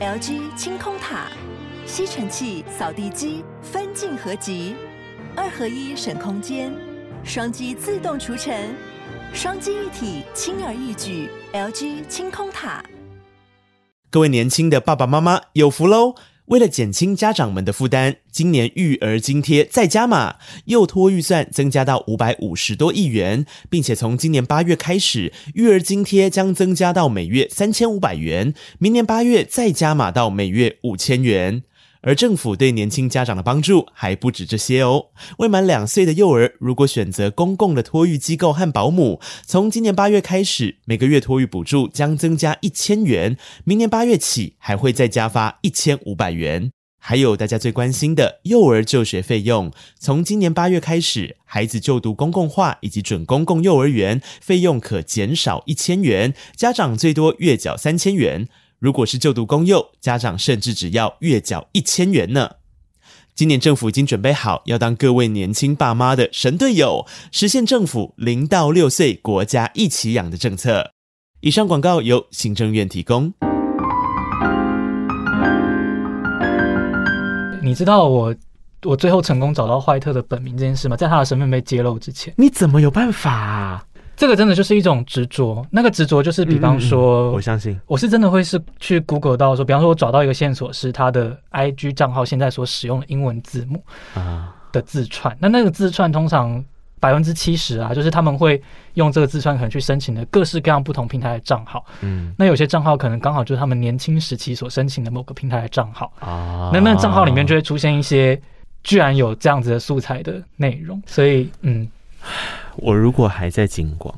LG 清空塔，吸尘器、扫地机分镜合集，二合一省空间，双击自动除尘，双机一体轻而易举。LG 清空塔。各位年轻的爸爸妈妈有福喽！为了减轻家长们的负担，今年育儿津贴再加码，幼托预算增加到五百五十多亿元，并且从今年八月开始，育儿津贴将增加到每月三千五百元，明年八月再加码到每月五千元。而政府对年轻家长的帮助还不止这些哦。未满两岁的幼儿，如果选择公共的托育机构和保姆，从今年八月开始，每个月托育补助将增加一千元，明年八月起还会再加发一千五百元。还有大家最关心的幼儿就学费用，从今年八月开始，孩子就读公共化以及准公共幼儿园，费用可减少一千元，家长最多月缴三千元。如果是就读公幼，家长甚至只要月缴一千元呢。今年政府已经准备好要当各位年轻爸妈的神队友，实现政府零到六岁国家一起养的政策。以上广告由行政院提供。你知道我我最后成功找到怀特的本名这件事吗？在他的身份被揭露之前，你怎么有办法啊？这个真的就是一种执着，那个执着就是，比方说，嗯嗯，我相信，我是真的会是去 Google 到说，比方说我找到一个线索是他的 IG 账号现在所使用的英文字母啊。的字串，那那个字串通常百分之七十啊，就是他们会用这个字串可能去申请的各式各样不同平台的账号，嗯，那有些账号可能刚好就是他们年轻时期所申请的某个平台的账号。啊，那那账号里面就会出现一些居然有这样子的素材的内容，所以嗯。我如果还在警广，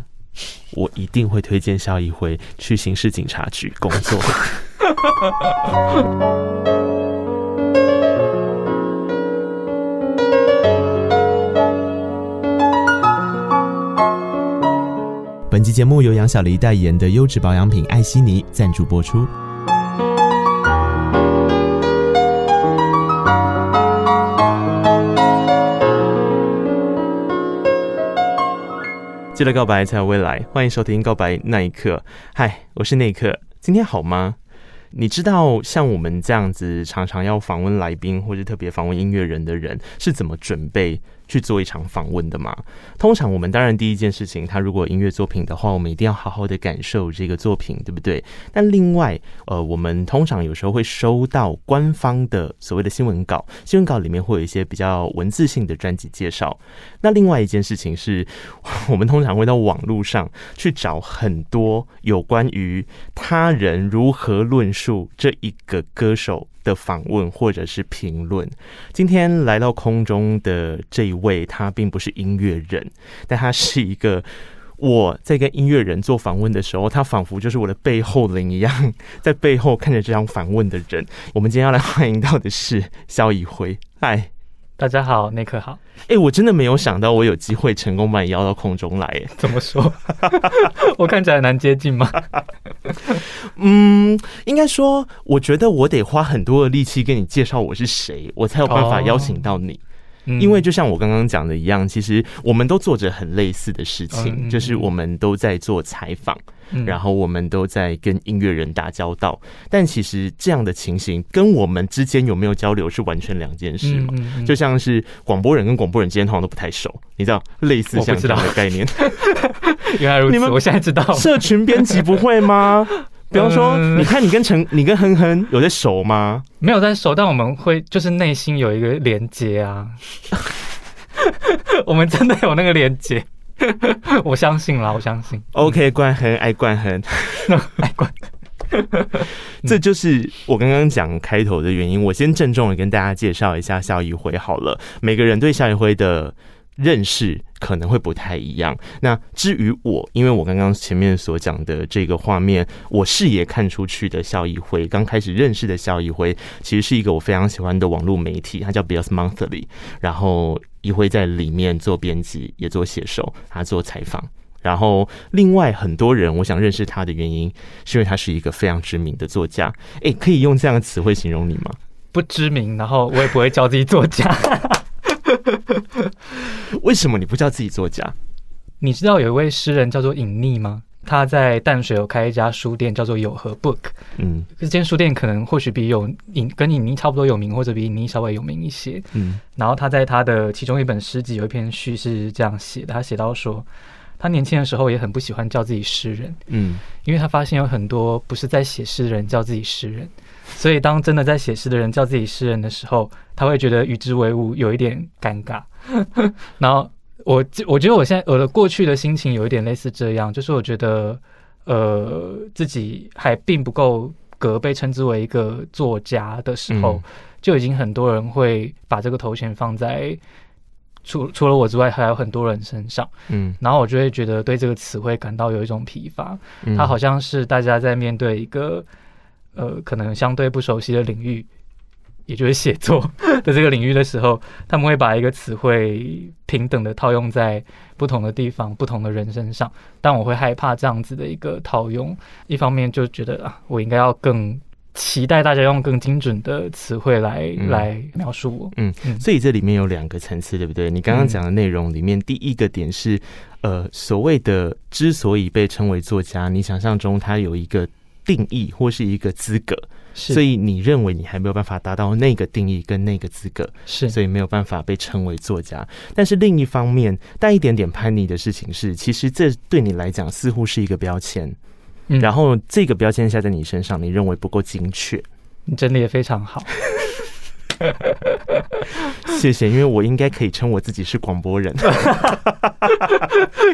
我一定会推荐萧一辉去刑事警察局工作。本期节目由杨小黎代言的优质保养品艾希妮赞助播出。记得告白才有未来，欢迎收听《告白那一刻》。嗨，我是那一刻，今天好吗？你知道像我们这样子常常要访问来宾或者特别访问音乐人的人是怎么准备去做一场访问的嘛？通常我们当然第一件事情，他如果音乐作品的话，我们一定要好好的感受这个作品，对不对？但另外，呃，我们通常有时候会收到官方的所谓的新闻稿，新闻稿里面会有一些比较文字性的专辑介绍。那另外一件事情是，我们通常会到网络上去找很多有关于他人如何论述这一个歌手的访问或者是评论。今天来到空中的这一位，他并不是音乐人，但他是一个我在跟音乐人做访问的时候，他仿佛就是我的背后灵一样，在背后看着这场访问的人。我们今天要来欢迎到的是肖一辉，嗨。大家好，内克好。哎、欸，我真的没有想到我有机会成功把你邀到空中来。哎，怎么说？我看起来难接近吗？嗯，应该说，我觉得我得花很多的力气跟你介绍我是谁，我才有办法邀请到你。哦因为就像我刚刚讲的一样，其实我们都做着很类似的事情，就是我们都在做采访，然后我们都在跟音乐人打交道。但其实这样的情形跟我们之间有没有交流是完全两件事嘛？就像是广播人跟广播人之间通常都不太熟，你知道类似像这样的概念。原来如此，我现在知道。社群编辑不会吗？比方说，你看你跟陈，你跟哼哼有在熟吗？没有在熟，但我们会就是内心有一个连接啊。我们真的有那个连接，我相信啦，我相信。OK，冠亨爱冠亨，爱冠，这就是我刚刚讲开头的原因。我先郑重的跟大家介绍一下萧一辉好了，每个人对萧一辉的。认识可能会不太一样。那至于我，因为我刚刚前面所讲的这个画面，我视野看出去的肖一辉，刚开始认识的肖一辉，其实是一个我非常喜欢的网络媒体，它叫 Beats Monthly。然后一辉在里面做编辑，也做写手，他做采访。然后另外很多人，我想认识他的原因，是因为他是一个非常知名的作家。诶，可以用这样的词汇形容你吗？不知名，然后我也不会叫自己作家。为什么你不叫自己作家？你知道有一位诗人叫做隐匿吗？他在淡水有开一家书店，叫做有和 Book。嗯，这间书店可能或许比有隐跟隐匿差不多有名，或者比隐匿稍微有名一些。嗯，然后他在他的其中一本诗集有一篇序是这样写的，他写到说，他年轻的时候也很不喜欢叫自己诗人。嗯，因为他发现有很多不是在写诗的人叫自己诗人，所以当真的在写诗的人叫自己诗人的时候，他会觉得与之为伍，有一点尴尬。然后。我我觉得我现在我的过去的心情有一点类似这样，就是我觉得呃自己还并不够格被称之为一个作家的时候，嗯、就已经很多人会把这个头衔放在除除了我之外还有很多人身上，嗯，然后我就会觉得对这个词汇感到有一种疲乏，嗯、它好像是大家在面对一个呃可能相对不熟悉的领域。也就是写作的这个领域的时候，他们会把一个词汇平等的套用在不同的地方、不同的人身上。但我会害怕这样子的一个套用，一方面就觉得啊，我应该要更期待大家用更精准的词汇来、嗯、来描述我。嗯嗯，所以这里面有两个层次，对不对？你刚刚讲的内容里面，第一个点是，呃，所谓的之所以被称为作家，你想象中他有一个定义或是一个资格。所以你认为你还没有办法达到那个定义跟那个资格，是所以没有办法被称为作家。但是另一方面，带一点点叛逆的事情是，其实这对你来讲似乎是一个标签，嗯、然后这个标签下在你身上，你认为不够精确。你整理也非常好。谢谢，因为我应该可以称我自己是广播人。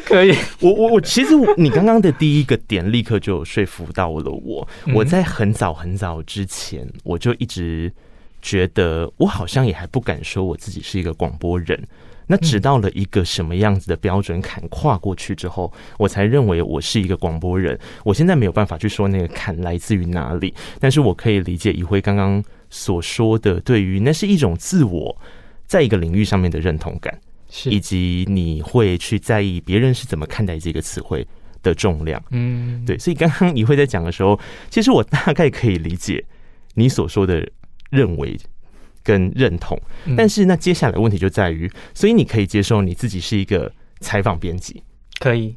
可以，我 我我，其实你刚刚的第一个点立刻就说服到了我。我在很早很早之前，我就一直觉得我好像也还不敢说我自己是一个广播人。那直到了一个什么样子的标准坎跨过去之后，我才认为我是一个广播人。我现在没有办法去说那个坎来自于哪里，但是我可以理解一辉刚刚。所说的，对于那是一种自我在一个领域上面的认同感，是以及你会去在意别人是怎么看待这个词汇的重量。嗯，对，所以刚刚你会在讲的时候，其实我大概可以理解你所说的认为跟认同，但是那接下来问题就在于，所以你可以接受你自己是一个采访编辑，可以。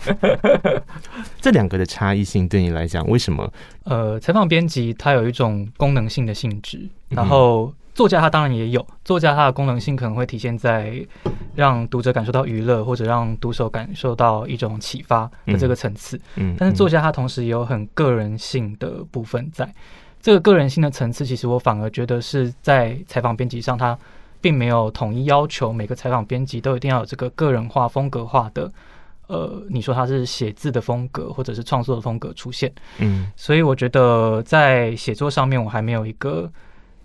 这两个的差异性对你来讲，为什么？呃，采访编辑它有一种功能性的性质，然后作家他当然也有。作家他的功能性可能会体现在让读者感受到娱乐，或者让读者感受到一种启发的这个层次。嗯，但是作家他同时也有很个人性的部分在。这个个人性的层次，其实我反而觉得是在采访编辑上，他并没有统一要求每个采访编辑都一定要有这个个人化、风格化的。呃，你说他是写字的风格，或者是创作的风格出现，嗯，所以我觉得在写作上面，我还没有一个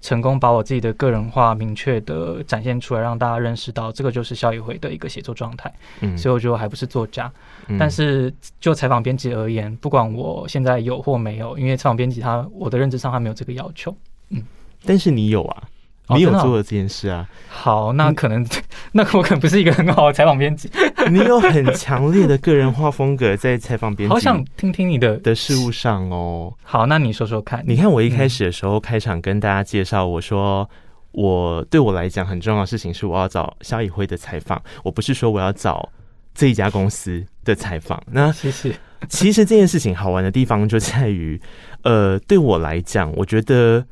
成功把我自己的个人化明确的展现出来，让大家认识到这个就是萧怡辉的一个写作状态，嗯，所以我觉得我还不是作家，嗯，但是就采访编辑而言，不管我现在有或没有，因为采访编辑他我的认知上他没有这个要求，嗯，但是你有啊。你有做了这件事啊？好，那可能，那我可能不是一个很好的采访编辑。你有很强烈的个人化风格在采访编辑，好想听听你的的事物上哦。好，那你说说看。你看我一开始的时候开场跟大家介绍，我说我对我来讲很重要的事情是我要找肖以辉的采访，我不是说我要找这一家公司的采访。那谢谢。其实这件事情好玩的地方就在于，呃，对我来讲，我觉得。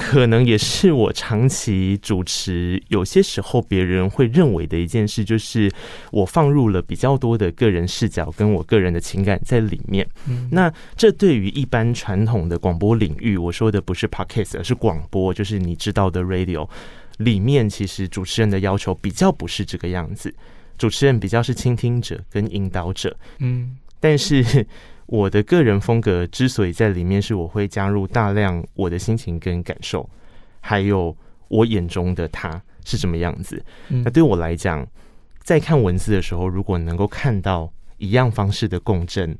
可能也是我长期主持，有些时候别人会认为的一件事，就是我放入了比较多的个人视角跟我个人的情感在里面。嗯，那这对于一般传统的广播领域，我说的不是 podcast，而是广播，就是你知道的 radio 里面，其实主持人的要求比较不是这个样子，主持人比较是倾听者跟引导者。嗯，但是。我的个人风格之所以在里面，是我会加入大量我的心情跟感受，还有我眼中的他是什么样子。那对我来讲，在看文字的时候，如果能够看到一样方式的共振，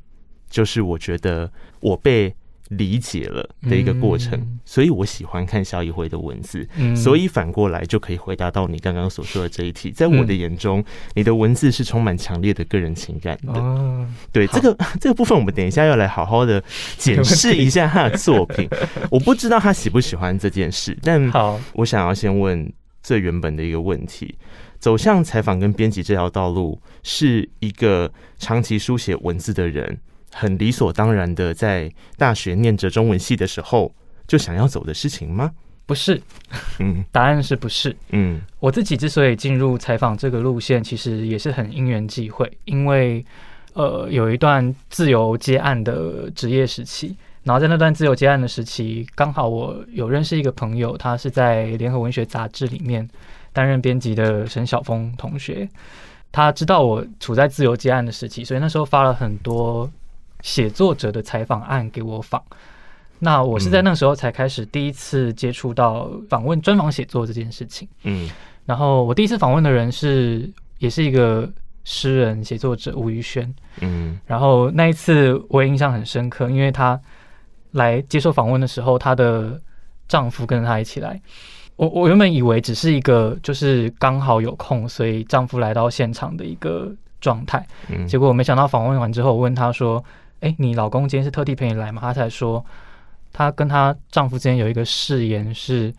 就是我觉得我被。理解了的一个过程，嗯、所以我喜欢看萧一辉的文字，嗯、所以反过来就可以回答到你刚刚所说的这一题。在我的眼中，嗯、你的文字是充满强烈的个人情感的。哦、对这个这个部分，我们等一下要来好好的检视一下他的作品。我不知道他喜不喜欢这件事，但好，我想要先问最原本的一个问题：走向采访跟编辑这条道路，是一个长期书写文字的人，很理所当然的在大学念着中文系的时候就想要走的事情吗？不是，嗯，答案是不是？嗯，我自己之所以进入采访这个路线，其实也是很因缘际会，因为呃有一段自由接案的职业时期，然后在那段自由接案的时期，刚好我有认识一个朋友，他是在联合文学杂志里面担任编辑的沈晓峰同学，他知道我处在自由接案的时期，所以那时候发了很多写作者的采访案给我访。那我是在那个时候才开始第一次接触到访问专访写作这件事情。嗯，然后我第一次访问的人是也是一个诗人写作者吴宇轩。嗯，然后那一次我也印象很深刻，因为她来接受访问的时候，她的丈夫跟着她一起来。我我原本以为只是一个就是刚好有空，所以丈夫来到现场的一个状态。嗯，结果我没想到访问完之后，我问他说：“哎，你老公今天是特地陪你来吗？”她才说。她跟她丈夫之间有一个誓言，是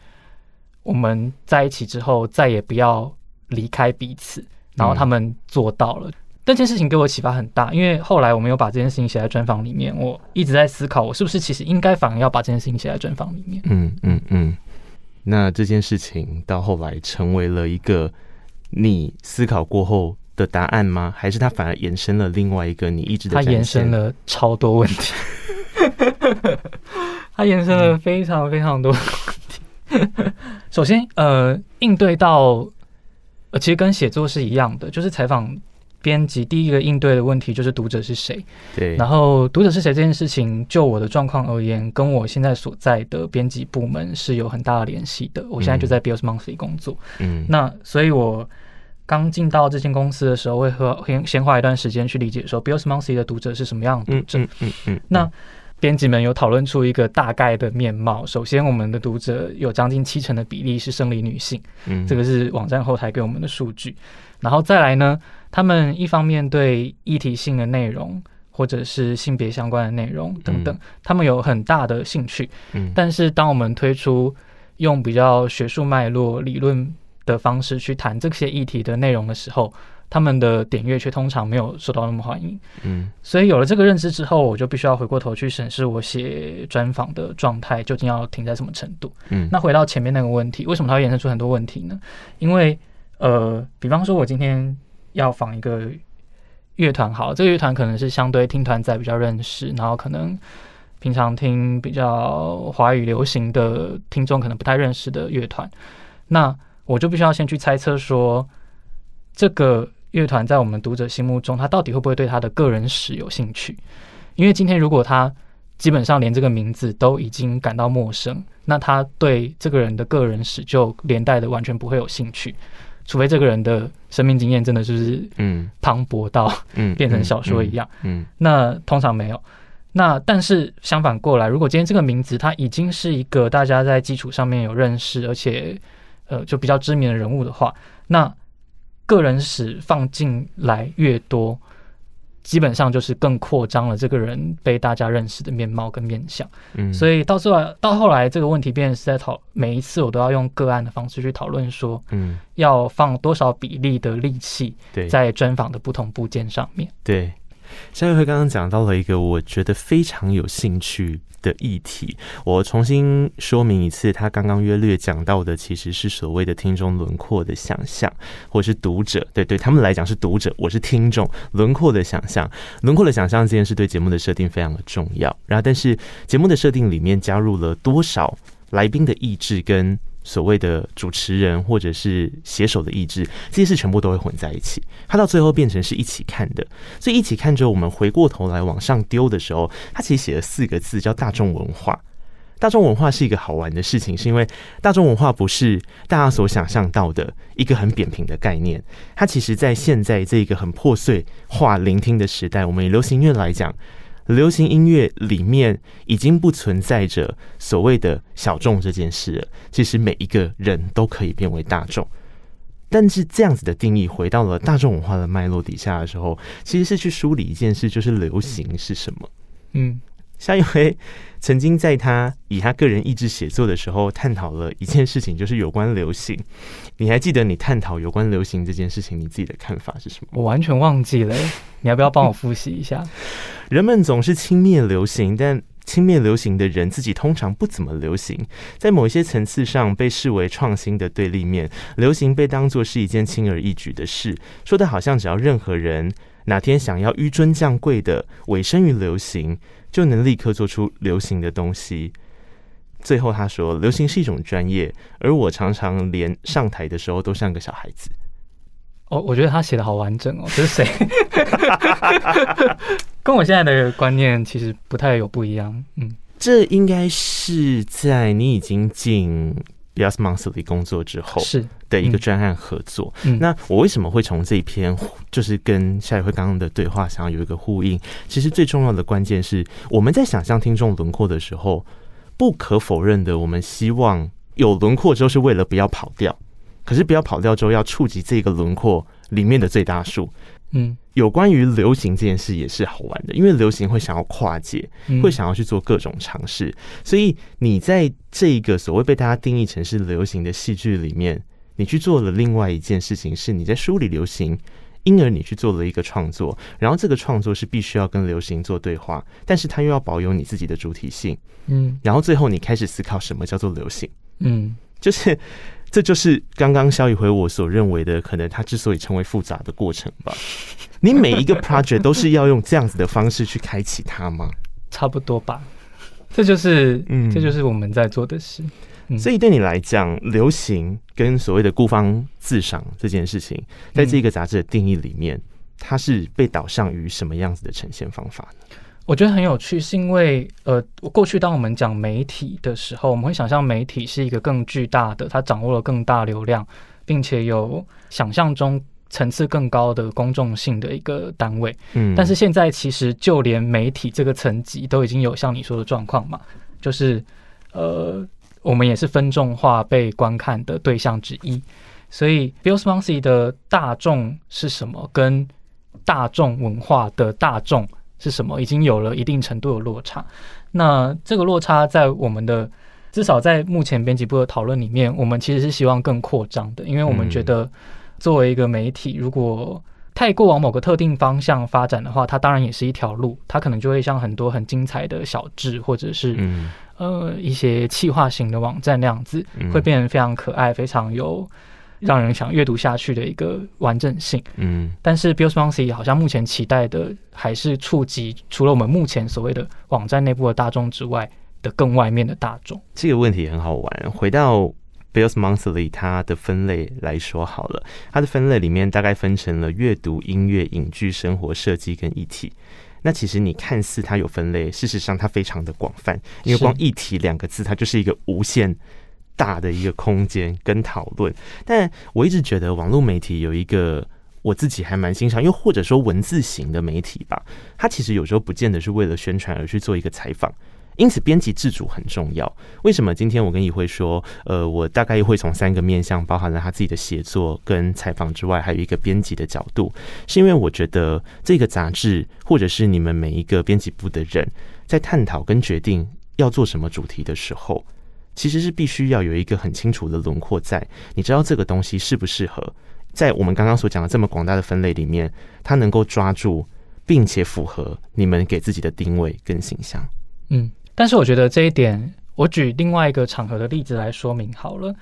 我们在一起之后再也不要离开彼此，然后他们做到了。这件事情给我启发很大，因为后来我没有把这件事情写在专访里面，我一直在思考，我是不是其实应该反而要把这件事情写在专访里面。嗯嗯嗯。那这件事情到后来成为了一个你思考过后的答案吗？还是它反而延伸了另外一个你一直的？它延伸了超多问题。它延伸了非常非常多的问题。首先，呃，应对到，呃，其实跟写作是一样的，就是采访编辑第一个应对的问题就是读者是谁。对。然后，读者是谁这件事情，就我的状况而言，跟我现在所在的编辑部门是有很大的联系的。我现在就在 BIOS Monthly 工作。嗯。那所以，我刚进到这间公司的时候，会和先先花一段时间去理解说 BIOS Monthly 的读者是什么样的读者。嗯嗯嗯。那。编辑们有讨论出一个大概的面貌。首先，我们的读者有将近七成的比例是生理女性，嗯，这个是网站后台给我们的数据。然后再来呢，他们一方面对议题性的内容或者是性别相关的内容等等，他们有很大的兴趣。嗯，但是当我们推出用比较学术脉络、理论的方式去谈这些议题的内容的时候，他们的点阅却通常没有受到那么欢迎，嗯，所以有了这个认知之后，我就必须要回过头去审视我写专访的状态究竟要停在什么程度，嗯，那回到前面那个问题，为什么它会衍生出很多问题呢？因为呃，比方说我今天要访一个乐团，好，这个乐团可能是相对听团仔比较认识，然后可能平常听比较华语流行的听众可能不太认识的乐团，那我就必须要先去猜测说这个。乐团在我们读者心目中，他到底会不会对他的个人史有兴趣？因为今天如果他基本上连这个名字都已经感到陌生，那他对这个人的个人史就连带的完全不会有兴趣，除非这个人的生命经验真的就是嗯 磅礴到嗯变成小说一样嗯，那通常没有。那但是相反过来，如果今天这个名字它已经是一个大家在基础上面有认识，而且呃就比较知名的人物的话，那个人史放进来越多，基本上就是更扩张了这个人被大家认识的面貌跟面相。嗯，所以到最后到后来，这个问题变成是在讨每一次我都要用个案的方式去讨论说，嗯，要放多少比例的力气在专访的不同部件上面。对，萧一辉刚刚讲到了一个我觉得非常有兴趣的议题，我重新说明一次，他刚刚约略讲到的其实是所谓的听众轮廓的想象，或是读者，对对，他们来讲是读者，我是听众，轮廓的想象，轮廓的想象这件事对节目的设定非常的重要。然后，但是节目的设定里面加入了多少来宾的意志跟。所谓的主持人或者是写手的意志，这些事全部都会混在一起，它到最后变成是一起看的。所以一起看之后，我们回过头来往上丢的时候，它其实写了四个字，叫大众文化。大众文化是一个好玩的事情，是因为大众文化不是大家所想象到的一个很扁平的概念。它其实，在现在这个很破碎化聆听的时代，我们以流行音乐来讲。流行音乐里面已经不存在着所谓的小众这件事了。其实每一个人都可以变为大众，但是这样子的定义回到了大众文化的脉络底下的时候，其实是去梳理一件事，就是流行是什么。嗯，萧一辉曾经在他以他个人意志写作的时候，探讨了一件事情，就是有关流行。你还记得你探讨有关流行这件事情，你自己的看法是什么？我完全忘记了，你要不要帮我复习一下？人们总是轻蔑流行，但轻蔑流行的人自己通常不怎么流行，在某一些层次上被视为创新的对立面。流行被当作是一件轻而易举的事，说的好像只要任何人哪天想要纡尊降贵的委身于流行，就能立刻做出流行的东西。最后他说：“流行是一种专业，而我常常连上台的时候都像个小孩子。”哦，我觉得他写的好完整哦。这是谁？跟我现在的观念其实不太有不一样。嗯，这应该是在你已经进 BEYOS Monthly 工作之后是的一个专案合作。嗯，那我为什么会从这一篇就是跟夏一辉刚刚的对话想要有一个呼应？其实最重要的关键是我们在想象听众轮廓的时候，不可否认的，我们希望有轮廓之后是为了不要跑掉。可是不要跑掉之后要触及这个轮廓里面的最大数。嗯，有关于流行这件事也是好玩的，因为流行会想要跨界，会想要去做各种尝试。所以你在这一个所谓被大家定义成是流行的戏剧里面，你去做了另外一件事情，是你在梳理流行，因而你去做了一个创作，然后这个创作是必须要跟流行做对话，但是它又要保有你自己的主体性。嗯，然后最后你开始思考什么叫做流行。嗯，就是。这就是刚刚肖一辉我所认为的，可能它之所以成为复杂的过程吧。你每一个 project 都是要用这样子的方式去开启它吗？差不多吧。这就是，嗯，这就是我们在做的事。嗯、所以对你来讲，流行跟所谓的孤芳自赏这件事情，在这个杂志的定义里面，它是被导向于什么样子的呈现方法呢？我觉得很有趣，是因为呃，过去当我们讲媒体的时候，我们会想象媒体是一个更巨大的，它掌握了更大流量，并且有想象中层次更高的公众性的一个单位。嗯，但是现在其实就连媒体这个层级都已经有像你说的状况嘛，就是呃，我们也是分众化被观看的对象之一。所以，BEYOS Monthly 的大众是什么？跟大众文化的大众。是什么？已经有了一定程度的落差。那这个落差在我们的至少在目前编辑部的讨论里面，我们其实是希望更扩张的，因为我们觉得作为一个媒体，如果太过往某个特定方向发展的话，它当然也是一条路，它可能就会像很多很精彩的小志或者是呃一些企划型的网站那样子，会变得非常可爱，非常有。让人想阅读下去的一个完整性，嗯，但是 Bill's Monthly 好像目前期待的还是触及除了我们目前所谓的网站内部的大众之外的更外面的大众。这个问题很好玩。回到 Bill's Monthly 它的分类来说好了，它的分类里面大概分成了阅读、音乐、影剧、生活、设计跟议题。那其实你看似它有分类，事实上它非常的广泛，因为光议题两个字，它就是一个无限。大的一个空间跟讨论，但我一直觉得网络媒体有一个我自己还蛮欣赏，又或者说文字型的媒体吧，它其实有时候不见得是为了宣传而去做一个采访，因此编辑自主很重要。为什么今天我跟一辉说，呃，我大概会从三个面向，包含了他自己的写作跟采访之外，还有一个编辑的角度，是因为我觉得这个杂志或者是你们每一个编辑部的人在探讨跟决定要做什么主题的时候。其实是必须要有一个很清楚的轮廓在，你知道这个东西适不适合在我们刚刚所讲的这么广大的分类里面，它能够抓住并且符合你们给自己的定位跟形象。嗯，但是我觉得这一点，我举另外一个场合的例子来说明好了。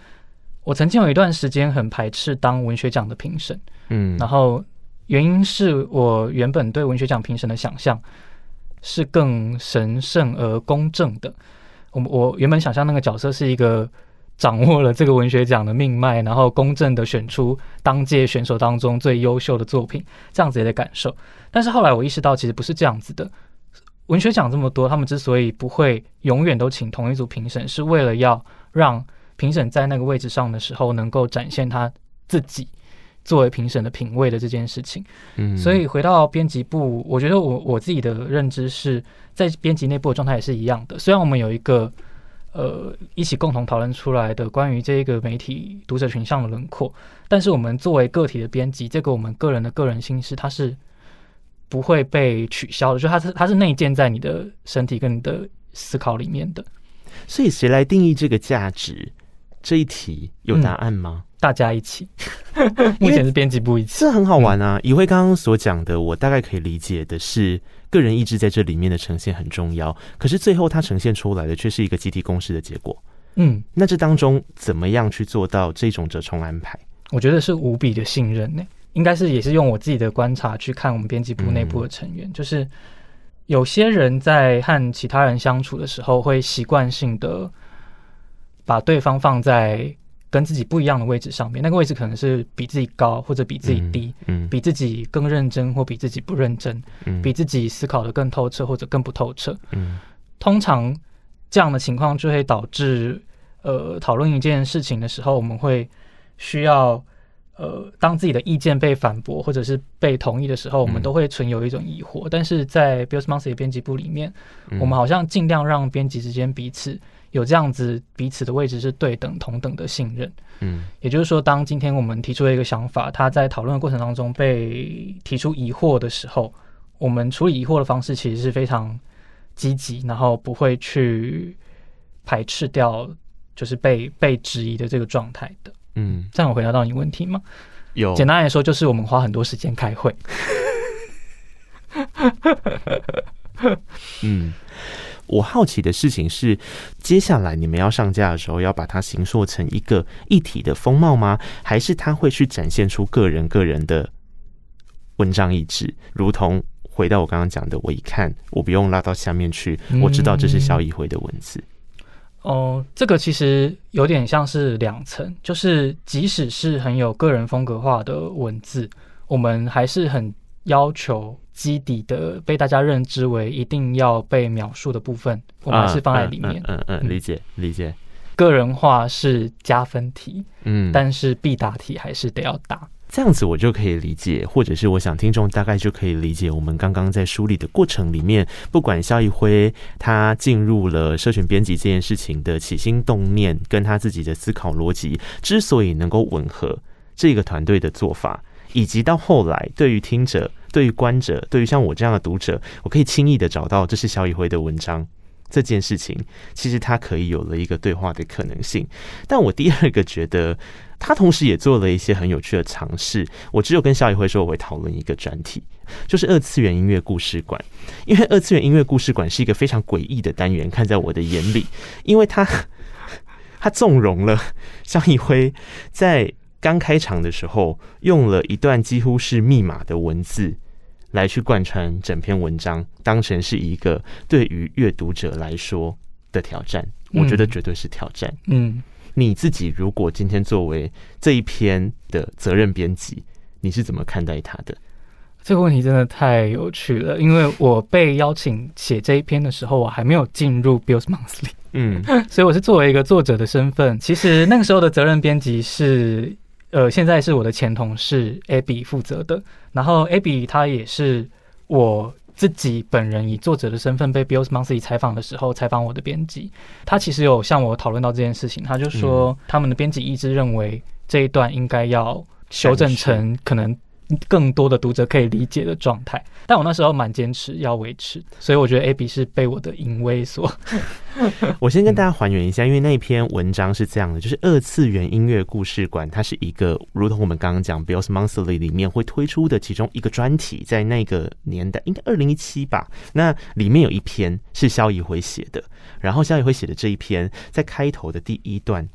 我曾经有一段时间很排斥当文学奖的评审，嗯，然后原因是我原本对文学奖评审的想象是更神圣而公正的。我我原本想象那个角色是一个掌握了这个文学奖的命脉，然后公正的选出当届选手当中最优秀的作品，这样子的感受。但是后来我意识到，其实不是这样子的。文学奖这么多，他们之所以不会永远都请同一组评审，是为了要让评审在那个位置上的时候，能够展现他自己作为评审的品味的这件事情。嗯，所以回到编辑部，我觉得我我自己的认知是。在编辑内部的状态也是一样的。虽然我们有一个呃一起共同讨论出来的关于这个媒体读者群像的轮廓，但是我们作为个体的编辑，这个我们个人的个人心事，它是不会被取消的，就它是它是内建在你的身体跟你的思考里面的。所以，谁来定义这个价值？这一题有答案吗？嗯、大家一起，目前是编辑部一起，这很好玩啊。以辉刚刚所讲的，我大概可以理解的是，个人意志在这里面的呈现很重要。可是最后它呈现出来的却是一个集体共识的结果。嗯，那这当中怎么样去做到这种折冲安排？我觉得是无比的信任呢。应该是也是用我自己的观察去看我们编辑部内部的成员，嗯、就是有些人在和其他人相处的时候，会习惯性的。把对方放在跟自己不一样的位置上面，那个位置可能是比自己高或者比自己低，嗯，嗯，比自己更认真或比自己不认真，嗯，比自己思考的更透彻或者更不透彻，嗯，通常这样的情况就会导致，呃，讨论一件事情的时候，我们会需要，呃，当自己的意见被反驳或者是被同意的时候，我们都会存有一种疑惑。嗯，但是在 Bios Monthly 编辑部里面，我们好像尽量让编辑之间彼此。有这样子彼此的位置是对等同等的信任，嗯，也就是说，当今天我们提出了一个想法，他在讨论的过程当中被提出疑惑的时候，我们处理疑惑的方式其实是非常积极，然后不会去排斥掉就是被被质疑的这个状态的，嗯，这样有回答到你问题吗？有，简单来说就是我们花很多时间开会，嗯。我好奇的事情是，接下来你们要上架的时候，要把它形塑成一个一体的风貌吗？还是它会去展现出个人个人的文章意志？如同回到我刚刚讲的，我一看，我不用拉到下面去，我知道这是萧一辉的文字。哦、嗯呃，这个其实有点像是两层，就是即使是很有个人风格化的文字，我们还是很要求。基底的被大家认知为一定要被描述的部分，我们还是放在里面。嗯嗯，嗯，嗯，理解理解。个人化是加分题，嗯，但是必答题还是得要答。这样子我就可以理解，或者是我想听众大概就可以理解，我们刚刚在梳理的过程里面，不管肖一辉他进入了社群编辑这件事情的起心动念，跟他自己的思考逻辑，之所以能够吻合这个团队的做法。以及到后来，对于听者、对于观者、对于像我这样的读者，我可以轻易的找到这是萧一辉的文章这件事情，其实他可以有了一个对话的可能性。但我第二个觉得，他同时也做了一些很有趣的尝试。我只有跟萧一辉说，我会讨论一个专题，就是二次元音乐故事馆，因为二次元音乐故事馆是一个非常诡异的单元，看在我的眼里，因为他他 纵容了萧一辉在。刚开场的时候，用了一段几乎是密码的文字来去贯穿整篇文章，当成是一个对于阅读者来说的挑战。我觉得绝对是挑战。嗯，你自己如果今天作为这一篇的责任编辑，你是怎么看待他的？这个问题真的太有趣了，因为我被邀请写这一篇的时候，我还没有进入 Bios Monthly。嗯，所以我是作为一个作者的身份，其实那个时候的责任编辑是。呃，现在是我的前同事 Abby 负责的，然后 Abby 他也是我自己本人以作者的身份被 Bios Monthly 采访的时候采访我的编辑，他其实有向我讨论到这件事情，他就说他们的编辑一直认为这一段应该要修正成可能。更多的读者可以理解的状态，但我那时候蛮坚持要维持，所以我觉得 AB 是被我的淫威所。我先跟大家还原一下，因为那篇文章是这样的，就是二次元音乐故事馆，它是一个如同我们刚刚讲 Bios Monthly 里面会推出的其中一个专题，在那个年代应该二零一七吧。那里面有一篇是萧一辉写的，然后萧一辉写的这一篇在开头的第一段，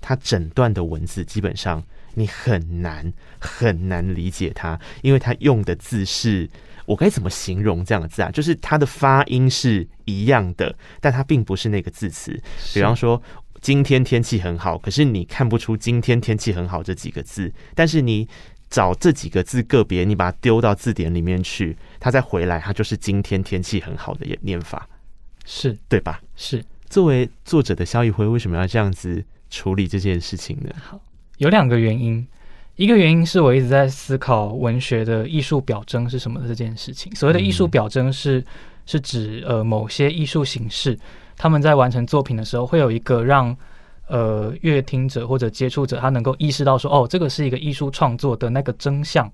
它整段的文字基本上。你很难很难理解他，因为他用的字是，我该怎么形容这样的字啊？就是它的发音是一样的，但它并不是那个字词。比方说，今天天气很好，可是你看不出“今天天气很好”这几个字。但是你找这几个字个别，你把它丢到字典里面去，它再回来，它就是“今天天气很好”的念法，是对吧？是。作为作者的萧一辉，为什么要这样子处理这件事情呢？好。有两个原因，一个原因是我一直在思考文学的艺术表征是什么的这件事情。所谓的艺术表征是是指呃某些艺术形式，他们在完成作品的时候会有一个让呃阅听者或者接触者他能够意识到说哦，这个是一个艺术创作的那个真相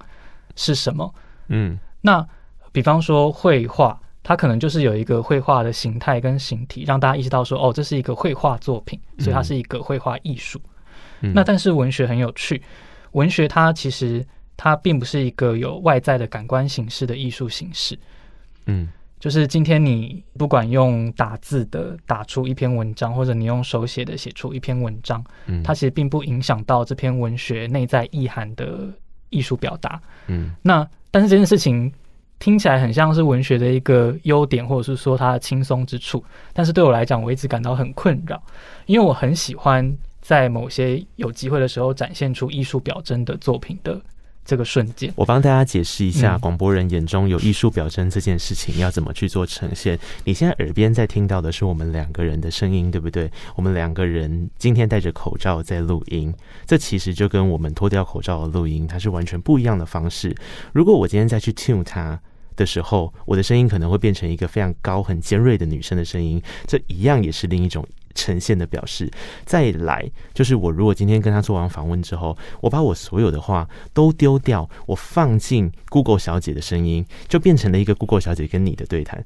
是什么？嗯，那比方说绘画，它可能就是有一个绘画的形态跟形体，让大家意识到说，哦，这是一个绘画作品，所以它是一个绘画艺术。嗯、那但是文学很有趣，文学它其实它并不是一个有外在的感官形式的艺术形式。嗯。就是今天你不管用打字的打出一篇文章，或者你用手写的写出一篇文章，嗯，它其实并不影响到这篇文学内在意涵的艺术表达，嗯，那但是这件事情听起来很像是文学的一个优点，或者是说它的轻松之处，但是对我来讲，我一直感到很困扰，因为我很喜欢在某些有机会的时候展现出艺术表征的作品的。这个瞬间，我帮大家解释一下，广播人眼中有艺术表征这件事情要怎么去做呈现。你现在耳边在听到的是我们两个人的声音，对不对？我们两个人今天戴着口罩在录音，这其实就跟我们脱掉口罩的录音，它是完全不一样的方式。如果我今天再去 tune 它的时候，我的声音可能会变成一个非常高、很尖锐的女生的声音，这一样也是另一种。呈现的表示，再来就是我如果今天跟他做完访问之后，我把我所有的话都丢掉，我放进 Google 小姐的声音，就变成了一个 Google 小姐跟你的对谈。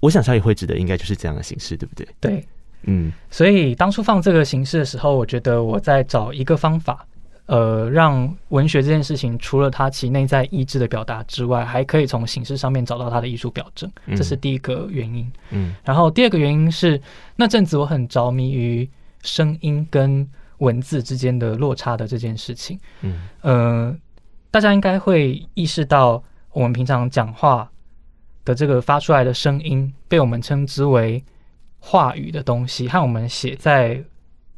我想小野会指的应该就是这样的形式，对不对？对，嗯，所以当初放这个形式的时候，我觉得我在找一个方法。呃，让文学这件事情除了它其内在意志的表达之外，还可以从形式上面找到它的艺术表征，这是第一个原因。嗯，然后第二个原因是那阵子我很着迷于声音跟文字之间的落差的这件事情。嗯，呃，大家应该会意识到，我们平常讲话的这个发出来的声音，被我们称之为话语的东西，和我们写在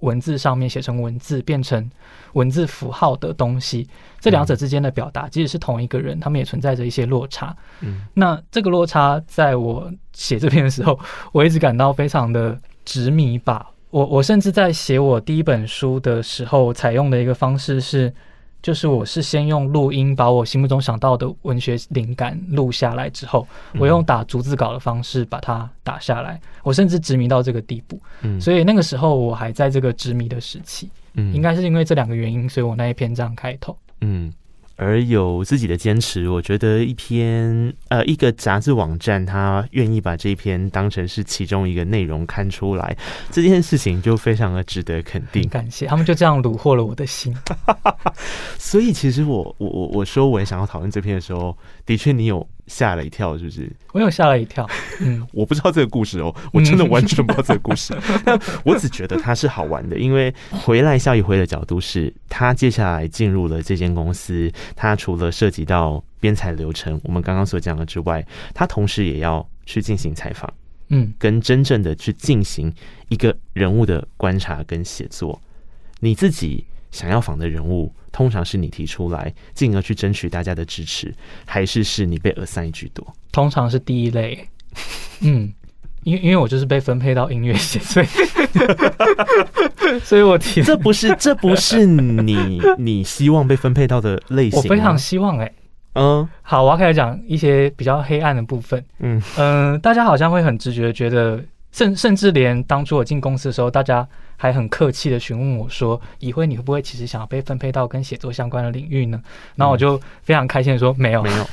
文字上面写成文字，变成文字符号的东西，这两者之间的表达，即使是同一个人，他们也存在着一些落差。嗯，那这个落差，在我写这篇的时候，我一直感到非常的执迷吧。我我甚至在写我第一本书的时候，采用的一个方式是。就是我是先用录音把我心目中想到的文学灵感录下来之后，我用打逐字稿的方式把它打下来。我甚至执迷到这个地步，嗯，所以那个时候我还在这个执迷的时期，嗯，应该是因为这两个原因，所以我那一篇这样开头，嗯。而有自己的坚持，我觉得一篇呃一个杂志网站，他愿意把这一篇当成是其中一个内容刊出来，这件事情就非常的值得肯定。感谢他们就这样虏获了我的心。所以其实我我我我说我也想要讨论这篇的时候，的确你有。吓了一跳，是不是？我有吓了一跳。嗯，我不知道这个故事哦，我真的完全不知道这个故事。但我只觉得它是好玩的，因为回来笑一回的角度是，他接下来进入了这间公司，他除了涉及到编采流程，我们刚刚所讲的之外，他同时也要去进行采访，嗯，跟真正的去进行一个人物的观察跟写作。你自己想要访的人物，通常是你提出来，进而去争取大家的支持，还是是你被 assign 居多？通常是第一类。嗯，因为因为我就是被分配到音乐系，所以 所以我提这不是这不是你 你希望被分配到的类型。我非常希望哎、欸，嗯，好，我要开始讲一些比较黑暗的部分。嗯嗯、呃，大家好像会很直觉的觉得，甚甚至连当初我进公司的时候，大家。还很客气的询问我说：“以辉，你会不会其实想要被分配到跟写作相关的领域呢？”然后我就非常开心的说：“没有，没有。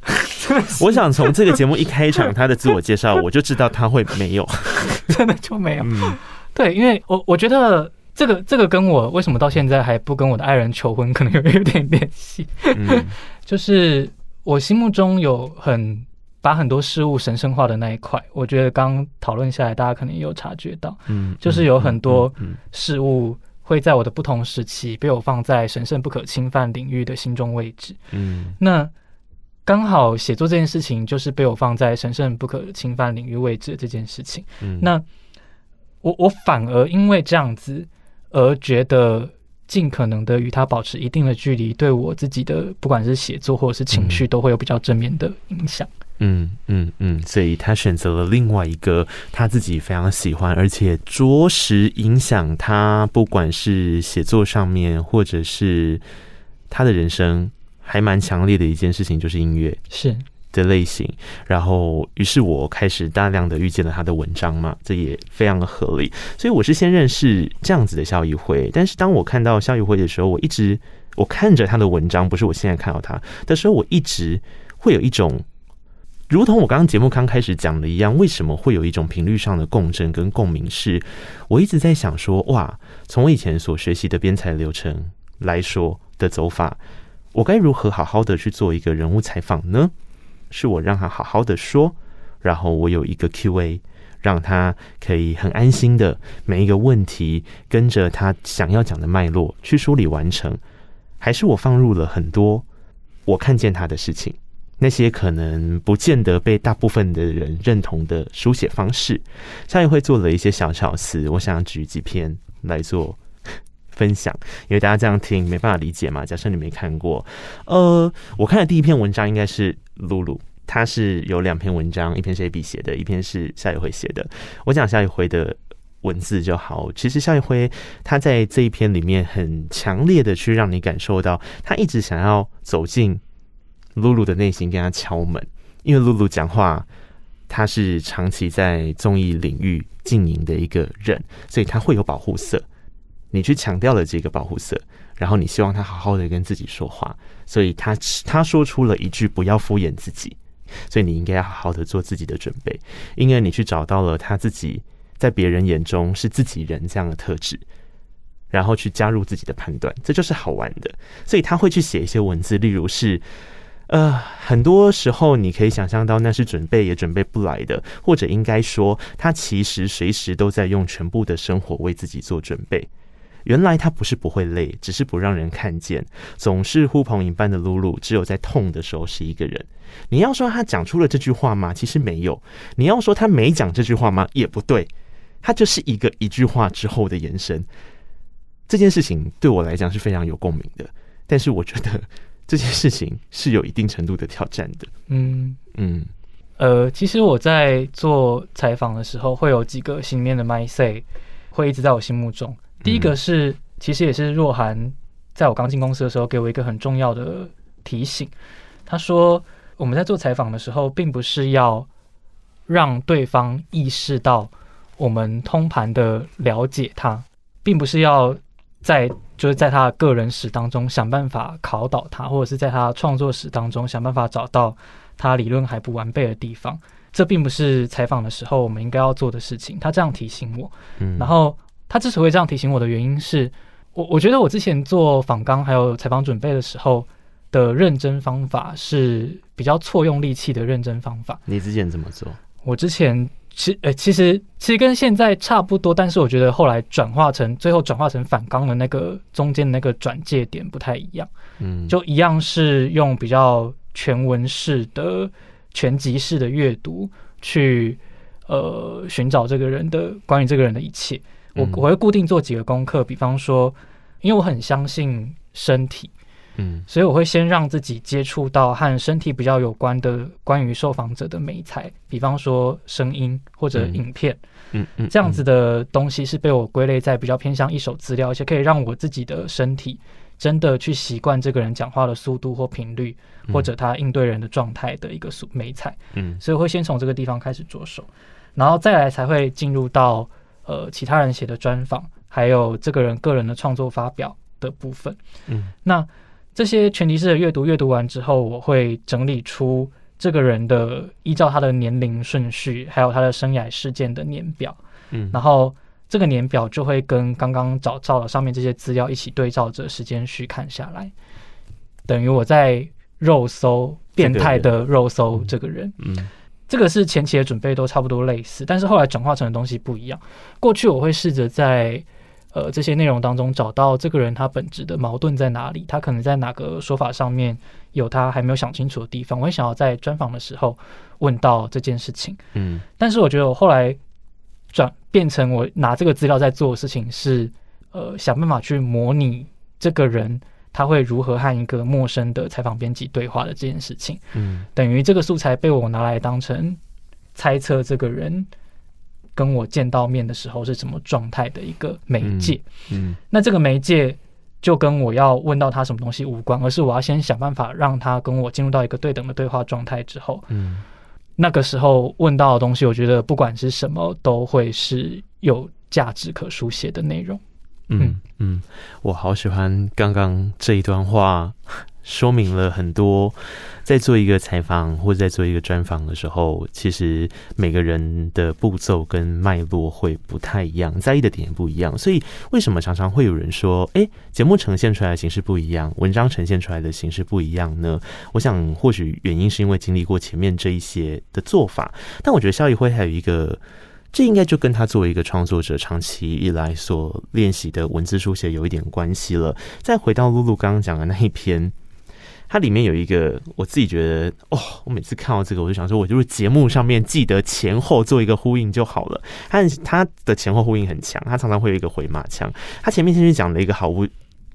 ”我想从这个节目一开场他的自我介绍，我就知道他会没有，真的就没有。嗯，对，因为我我觉得这个这个跟我为什么到现在还不跟我的爱人求婚，可能有有点联系。嗯，就是我心目中有很。把很多事物神圣化的那一块，我觉得刚讨论下来，大家可能也有察觉到，嗯，就是有很多事物会在我的不同时期被我放在神圣不可侵犯领域的心中位置，嗯，那刚好写作这件事情就是被我放在神圣不可侵犯领域位置的这件事情，嗯，那我我反而因为这样子而觉得尽可能的与他保持一定的距离，对我自己的不管是写作或者是情绪都会有比较正面的影响。嗯嗯嗯，所以他选择了另外一个他自己非常喜欢，而且着实影响他，不管是写作上面，或者是他的人生，还蛮强烈的一件事情，就是音乐是的类型。然后，于是我开始大量的遇见了他的文章嘛，这也非常的合理。所以我是先认识这样子的肖一辉，但是当我看到肖一辉的时候，我一直我看着他的文章，不是我现在看到他的时候，我一直会有一种。如同我刚刚节目刚开始讲的一样，为什么会有一种频率上的共振跟共鸣？是我一直在想说，哇，从我以前所学习的编采流程来说的走法，我该如何好好的去做一个人物采访呢？是我让他好好的说，然后我有一个 Q&A，让他可以很安心的每一个问题跟着他想要讲的脉络去梳理完成，还是我放入了很多我看见他的事情？那些可能不见得被大部分的人认同的书写方式，夏宇会做了一些小巧思，我想举几篇来做 分享，因为大家这样听没办法理解嘛。假设你没看过，呃，我看的第一篇文章应该是露露，他是有两篇文章，一篇是 A B 写的，一篇是夏宇会写的。我讲夏宇会的文字就好。其实夏宇会他在这一篇里面很强烈的去让你感受到，他一直想要走进。露露的内心跟他敲门，因为露露讲话，他是长期在综艺领域经营的一个人，所以他会有保护色。你去强调了这个保护色，然后你希望他好好的跟自己说话，所以他他说出了一句“不要敷衍自己”，所以你应该要好好的做自己的准备，因为你去找到了他自己在别人眼中是自己人这样的特质，然后去加入自己的判断，这就是好玩的。所以他会去写一些文字，例如是。呃，很多时候你可以想象到那是准备也准备不来的，或者应该说，他其实随时都在用全部的生活为自己做准备。原来他不是不会累，只是不让人看见。总是呼朋引伴的露露，只有在痛的时候是一个人。你要说他讲出了这句话吗？其实没有。你要说他没讲这句话吗？也不对。他就是一个一句话之后的延伸。这件事情对我来讲是非常有共鸣的，但是我觉得。这件事情是有一定程度的挑战的。嗯嗯，呃，其实我在做采访的时候，会有几个心里面的 my say 会一直在我心目中。第一个是，其实也是若涵在我刚进公司的时候给我一个很重要的提醒。他说，我们在做采访的时候，并不是要让对方意识到我们通盘的了解他，并不是要在。就是在他的个人史当中想办法考倒他，或者是在他创作史当中想办法找到他理论还不完备的地方。这并不是采访的时候我们应该要做的事情。他这样提醒我，嗯，然后他之所以会这样提醒我的原因是，我我觉得我之前做访纲还有采访准备的时候的认真方法是比较错用力气的认真方法。你之前怎么做？我之前。其呃，其实其实跟现在差不多，但是我觉得后来转化成最后转化成反纲的那个中间那个转介点不太一样，嗯，就一样是用比较全文式的全集式的阅读去呃寻找这个人的关于这个人的一切。我我会固定做几个功课，比方说，因为我很相信身体。嗯，所以我会先让自己接触到和身体比较有关的关于受访者的美材，比方说声音或者影片，嗯嗯，这样子的东西是被我归类在比较偏向一手资料，而且可以让我自己的身体真的去习惯这个人讲话的速度或频率，或者他应对人的状态的一个素媒材，嗯，所以会先从这个地方开始着手，然后再来才会进入到呃其他人写的专访，还有这个人个人的创作发表的部分，嗯，那。这些全集式的阅读，阅读完之后，我会整理出这个人的依照他的年龄顺序，还有他的生涯事件的年表。嗯，然后这个年表就会跟刚刚找到了上面这些资料一起对照着时间序看下来，等于我在肉搜变态的肉搜这个人。嗯，这个是前期的准备都差不多类似，但是后来转化成的东西不一样。过去我会试着在。呃，这些内容当中找到这个人他本质的矛盾在哪里？他可能在哪个说法上面有他还没有想清楚的地方？我也想要在专访的时候问到这件事情。嗯，但是我觉得我后来转变成我拿这个资料在做的事情是，呃，想办法去模拟这个人他会如何和一个陌生的采访编辑对话的这件事情。嗯，等于这个素材被我拿来当成猜测这个人。跟我见到面的时候是什么状态的一个媒介？嗯，嗯，那这个媒介就跟我要问到他什么东西无关，而是我要先想办法让他跟我进入到一个对等的对话状态之后，嗯，那个时候问到的东西，我觉得不管是什么，都会是有价值可书写的内容。嗯嗯，我好喜欢刚刚这一段话。说明了很多。在做一个采访或者在做一个专访的时候，其实每个人的步骤跟脉络会不太一样，在意的点也不一样。所以为什么常常会有人说，诶，节目呈现出来的形式不一样，文章呈现出来的形式不一样呢？我想或许原因是因为经历过前面这一些的做法。但我觉得萧逸辉还有一个，这应该就跟他作为一个创作者长期以来所练习的文字书写有一点关系了。再回到露露刚刚讲的那一篇。它里面有一个，我自己觉得哦，我每次看到这个，我就想说，我就是节目上面记得前后做一个呼应就好了。它它的前后呼应很强，它常常会有一个回马枪。他前面先去讲了一个毫无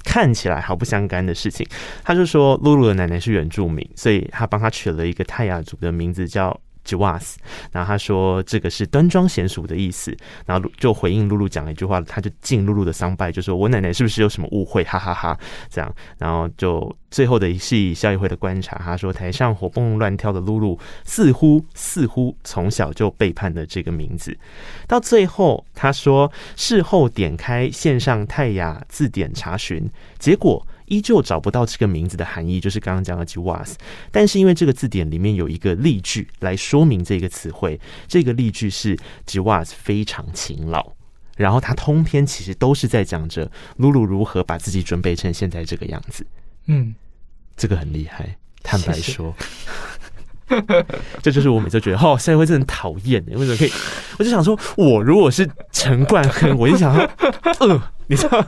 看起来毫不相干的事情，他就说露露的奶奶是原住民，所以他帮他取了一个泰雅族的名字叫。吉瓦斯，然后他说这个是端庄娴熟的意思，然后就回应露露讲了一句话，他就敬露露的丧拜，就说我奶奶是不是有什么误会，哈哈哈，这样，然后就最后的是以萧怡辉的观察，他说台上活蹦乱跳的露露似乎似乎从小就背叛了这个名字，到最后他说事后点开线上泰雅字典查询，结果。依旧找不到这个名字的含义，就是刚刚讲的 Jiwas 但是因为这个字典里面有一个例句来说明这个词汇，这个例句是 Jiwas 非常勤劳，然后他通篇其实都是在讲着露露如何把自己准备成现在这个样子。嗯，这个很厉害，坦白说，谢谢这就是我每次觉得哦，萧怡辉真的很讨厌，为什么可以？我就想说，我如果是陈冠亨，我就想说，呃，你知道。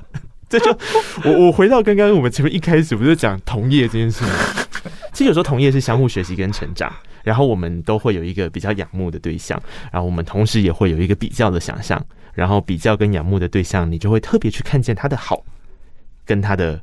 这就我我回到刚刚我们前面一开始不是讲同业这件事吗？其实有时候同业是相互学习跟成长，然后我们都会有一个比较仰慕的对象，然后我们同时也会有一个比较的想象，然后比较跟仰慕的对象，你就会特别去看见他的好跟他的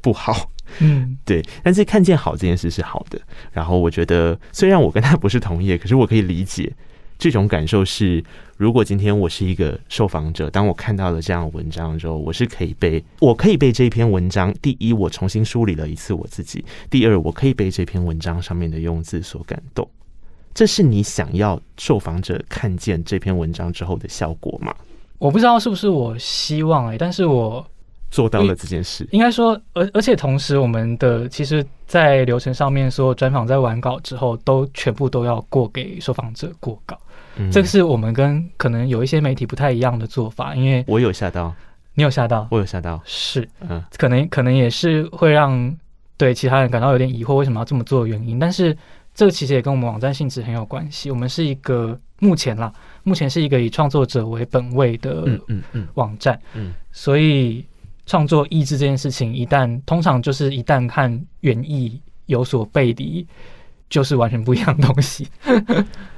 不好，嗯，对。但是看见好这件事是好的，然后我觉得虽然我跟他不是同业，可是我可以理解。这种感受是，如果今天我是一个受访者，当我看到了这样的文章之后，我是可以被，我可以被这篇文章，第一，我重新梳理了一次我自己；第二，我可以被这篇文章上面的用字所感动。这是你想要受访者看见这篇文章之后的效果吗？我不知道是不是我希望哎、欸，但是我做到了这件事。应该说，而而且同时，我们的其实，在流程上面，所有专访在完稿之后，都全部都要过给受访者过稿。这个是我们跟可能有一些媒体不太一样的做法，因为我有吓到，你有吓到，我有吓到，是，嗯，可能可能也是会让对其他人感到有点疑惑，为什么要这么做的原因。但是这个其实也跟我们网站性质很有关系。我们是一个目前啦，目前是一个以创作者为本位的嗯嗯网站，嗯，所以创作意志这件事情，一旦通常就是一旦和原意有所背离。就是完全不一样的东西。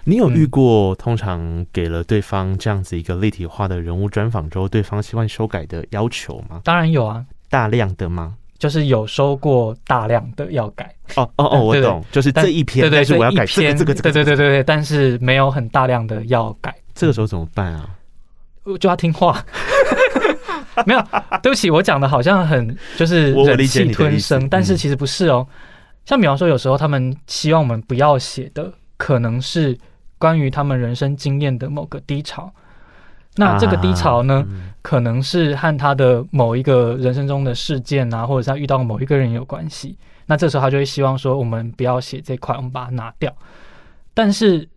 你有遇过通常给了对方这样子一个立体化的人物专访之后，对方希望修改的要求吗？当然有啊，大量的吗？就是有收过大量的要改。哦哦哦，我懂，就是这一篇，但是我要改这个这个这个，对对对对对，但是没有很大量的要改。这个时候怎么办啊？就要听话。没有，对不起，我讲的好像很就是忍气吞声，但是其实不是哦。像比方说，有时候他们希望我们不要写的，可能是关于他们人生经验的某个低潮。那这个低潮呢，可能是和他的某一个人生中的事件啊，或者是他遇到某一个人有关系。那这时候他就会希望说，我们不要写这块，我们把它拿掉。但是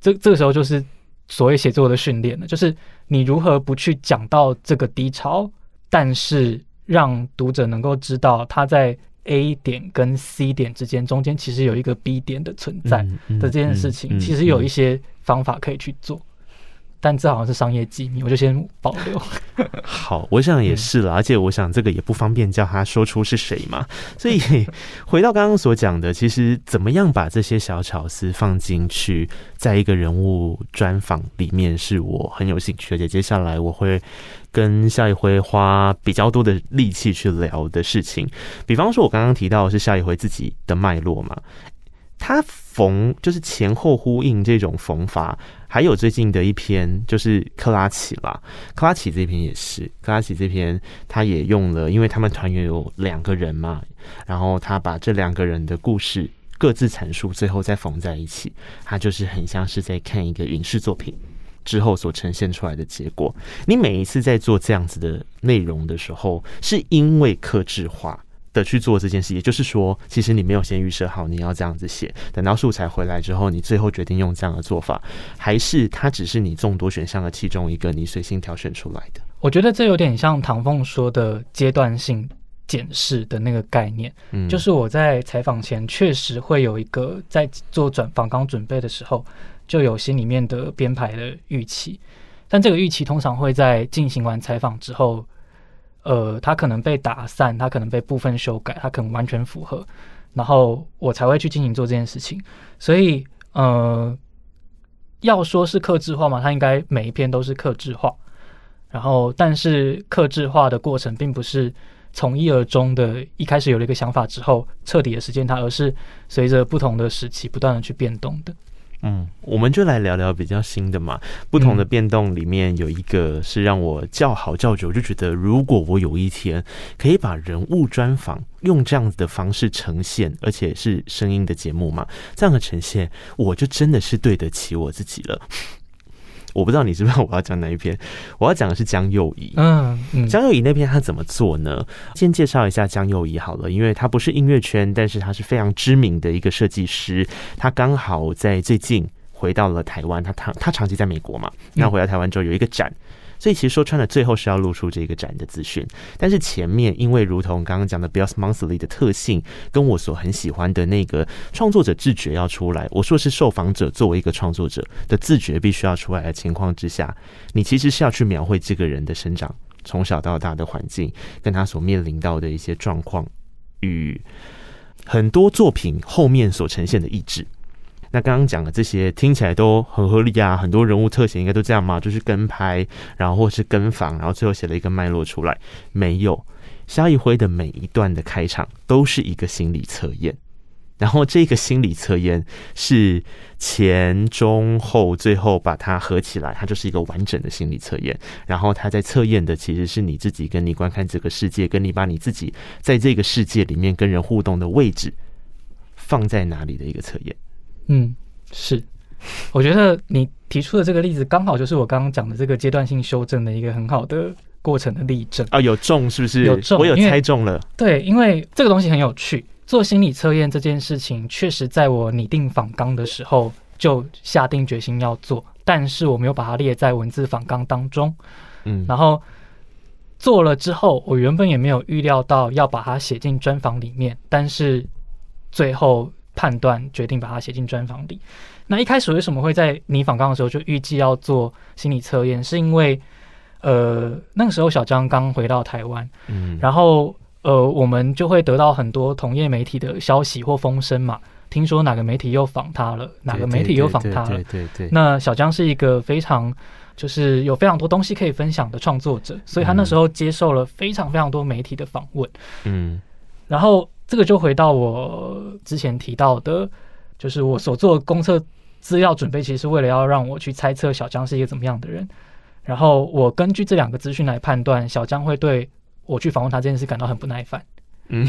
这这个时候就是所谓写作的训练了，就是你如何不去讲到这个低潮，但是让读者能够知道他在。A 点跟 C 点之间，中间其实有一个 B 点的存在的这件事情，其实有一些方法可以去做，但这好像是商业机密，我就先保留。好，我想也是了，而且我想这个也不方便叫他说出是谁嘛，所以回到刚刚所讲的，其实怎么样把这些小巧思放进去，在一个人物专访里面，是我很有兴趣，而且接下来我会。跟萧怡辉花比较多的力气去聊的事情，比方说，我刚刚提到的是萧怡辉自己的脉络嘛，他缝就是前后呼应这种缝法，还有最近的一篇就是克拉奇啦，克拉奇这篇也是，克拉奇这篇他也用了，因为他们团员有两个人嘛，然后他把这两个人的故事各自阐述，最后再缝在一起，他就是很像是在看一个影视作品。之后所呈现出来的结果，你每一次在做这样子的内容的时候，是因为克制化的去做这件事，也就是说，其实你没有先预设好你要这样子写，等到素材回来之后，你最后决定用这样的做法，还是它只是你众多选项的其中一个，你随心挑选出来的？我觉得这有点像唐凤说的阶段性检视的那个概念，嗯，就是我在采访前确实会有一个在做转访刚准备的时候，就有心里面的编排的预期，但这个预期通常会在进行完采访之后。呃，它可能被打散，它可能被部分修改，它可能完全符合，然后我才会去进行做这件事情。所以，呃，要说是克制化嘛，它应该每一篇都是克制化。然后，但是克制化的过程并不是从一而终的，一开始有了一个想法之后彻底的实践它，而是随着不同的时期不断的去变动的。嗯，我们就来聊聊比较新的嘛。不同的变动里面有一个是让我叫好叫久，就觉得如果我有一天可以把人物专访用这样子的方式呈现，而且是声音的节目嘛，这样的呈现，我就真的是对得起我自己了。我不知道你知不知道我要讲哪一篇？我要讲的是江右宜。嗯，江右仪那篇他怎么做呢？先介绍一下江右仪好了，因为他不是音乐圈，但是他是非常知名的一个设计师。他刚好在最近回到了台湾，他长他长期在美国嘛，那回到台湾之后有一个展。所以其实说穿了，最后是要露出这个展的资讯。但是前面因为如同刚刚讲的 BEYOS Monthly 的特性，跟我所很喜欢的那个创作者自觉要出来，我说是受访者作为一个创作者的自觉必须要出来的情况之下，你其实是要去描绘这个人的生长，从小到大的环境，跟他所面临到的一些状况，与很多作品后面所呈现的意志。那刚刚讲的这些听起来都很合理啊，很多人物特写应该都这样嘛，就是跟拍，然后或是跟访，然后最后写了一个脉络出来。没有，萧一辉的每一段的开场都是一个心理测验，然后这个心理测验是前中后最后把它合起来，它就是一个完整的心理测验。然后他在测验的其实是你自己跟你观看这个世界，跟你把你自己在这个世界里面跟人互动的位置放在哪里的一个测验。嗯，是，我觉得你提出的这个例子刚好就是我刚刚讲的这个阶段性修正的一个很好的过程的例证啊，有中是不是？有中，我有猜中了。对，因为这个东西很有趣，做心理测验这件事情，确实在我拟定访纲的时候就下定决心要做，但是我没有把它列在文字访纲当中。嗯，然后做了之后，我原本也没有预料到要把它写进专访里面，但是最后。判断决定把它写进专访里。那一开始为什么会在你访刚的时候就预计要做心理测验？是因为呃那个时候小张刚回到台湾，嗯，然后呃我们就会得到很多同业媒体的消息或风声嘛。听说哪个媒体又访他了，哪个媒体又访他了。对对对。那小江是一个非常就是有非常多东西可以分享的创作者，所以他那时候接受了非常非常多媒体的访问。嗯，然后。这个就回到我之前提到的，就是我所做公测资料准备，其实是为了要让我去猜测小江是一个怎么样的人。然后我根据这两个资讯来判断，小江会对我去访问他这件事感到很不耐烦。嗯，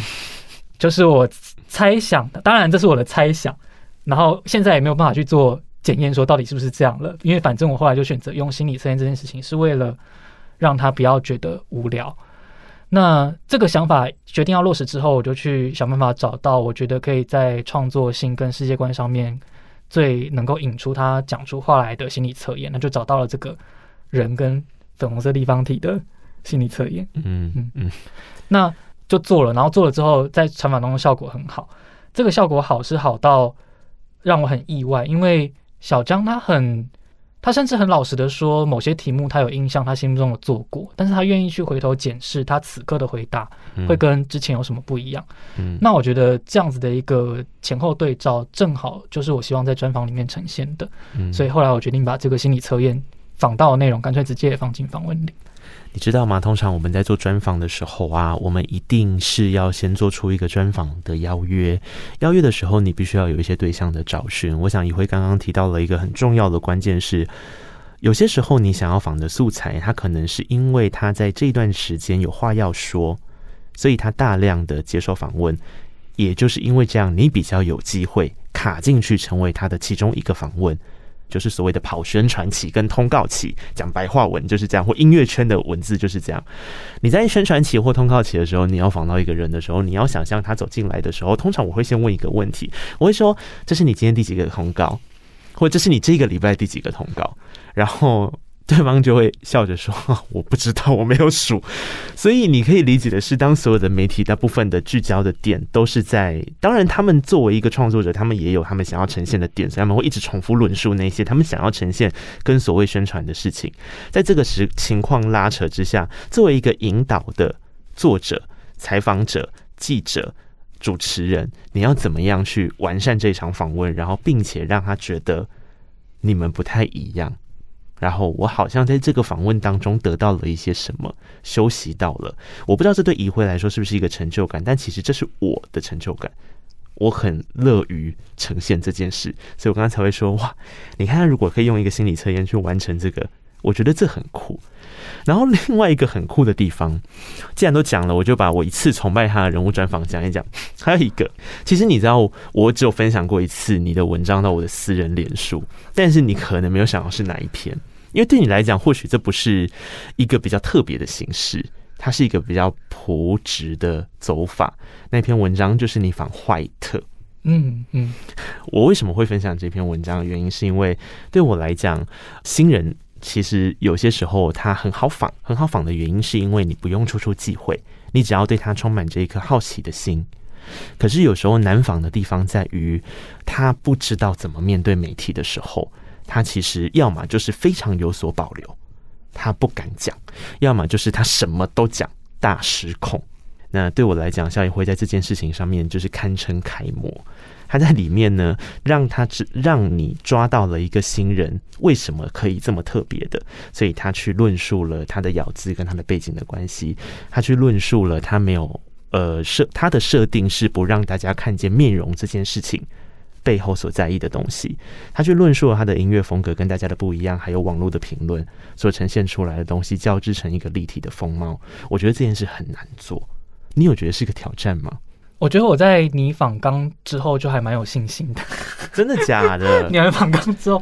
就是我猜想的，当然这是我的猜想。然后现在也没有办法去做检验，说到底是不是这样了。因为反正我后来就选择用心理测验这件事情，是为了让他不要觉得无聊。那这个想法决定要落实之后，我就去想办法找到我觉得可以在创作性跟世界观上面最能够引出他讲出话来的心理测验，那就找到了这个人跟粉红色立方体的心理测验。嗯嗯嗯，那就做了，然后做了之后，在采访当中效果很好。这个效果好是好到让我很意外，因为小江他很。他甚至很老实的说，某些题目他有印象，他心目中有做过，但是他愿意去回头检视他此刻的回答，会跟之前有什么不一样。嗯，那我觉得这样子的一个前后对照，正好就是我希望在专访里面呈现的。嗯，所以后来我决定把这个心理测验访到的内容，干脆直接也放进访问里。你知道吗？通常我们在做专访的时候啊，我们一定是要先做出一个专访的邀约。邀约的时候，你必须要有一些对象的找寻。我想，一辉刚刚提到了一个很重要的关键是，有些时候你想要访的素材，他可能是因为他在这段时间有话要说，所以他大量的接受访问。也就是因为这样，你比较有机会卡进去，成为他的其中一个访问。就是所谓的跑宣传期跟通告期，讲白话文就是这样，或音乐圈的文字就是这样。你在宣传期或通告期的时候，你要访到一个人的时候，你要想象他走进来的时候，通常我会先问一个问题，我会说：“这是你今天第几个通告？”或者这是你这个礼拜第几个通告？然后。对方就会笑着说：“ 我不知道，我没有数。”所以你可以理解的是，当所有的媒体大部分的聚焦的点都是在，当然他们作为一个创作者，他们也有他们想要呈现的点，所以他们会一直重复论述那些他们想要呈现跟所谓宣传的事情。在这个时情况拉扯之下，作为一个引导的作者、采访者、记者、主持人，你要怎么样去完善这场访问，然后并且让他觉得你们不太一样。然后我好像在这个访问当中得到了一些什么，休息到了。我不知道这对怡辉来说是不是一个成就感，但其实这是我的成就感。我很乐于呈现这件事，所以我刚才才会说哇，你看如果可以用一个心理测验去完成这个，我觉得这很酷。然后另外一个很酷的地方，既然都讲了，我就把我一次崇拜他的人物专访讲一讲。还有一个，其实你知道，我只有分享过一次你的文章到我的私人脸书，但是你可能没有想到是哪一篇，因为对你来讲，或许这不是一个比较特别的形式，它是一个比较朴实的走法。那篇文章就是你访坏特。嗯嗯，我为什么会分享这篇文章的原因，是因为对我来讲，新人。其实有些时候他很好访，很好访的原因是因为你不用处处忌讳，你只要对他充满着一颗好奇的心。可是有时候难访的地方在于，他不知道怎么面对媒体的时候，他其实要么就是非常有所保留，他不敢讲；要么就是他什么都讲，大失控。那对我来讲，萧怡辉在这件事情上面就是堪称楷模。他在里面呢，让他只让你抓到了一个新人为什么可以这么特别的，所以他去论述了他的咬字跟他的背景的关系，他去论述了他没有呃设他的设定是不让大家看见面容这件事情背后所在意的东西，他去论述了他的音乐风格跟大家的不一样，还有网络的评论所呈现出来的东西交织成一个立体的风貌，我觉得这件事很难做，你有觉得是个挑战吗？我觉得我在你访刚之后就还蛮有信心的，真的假的？你来访刚之后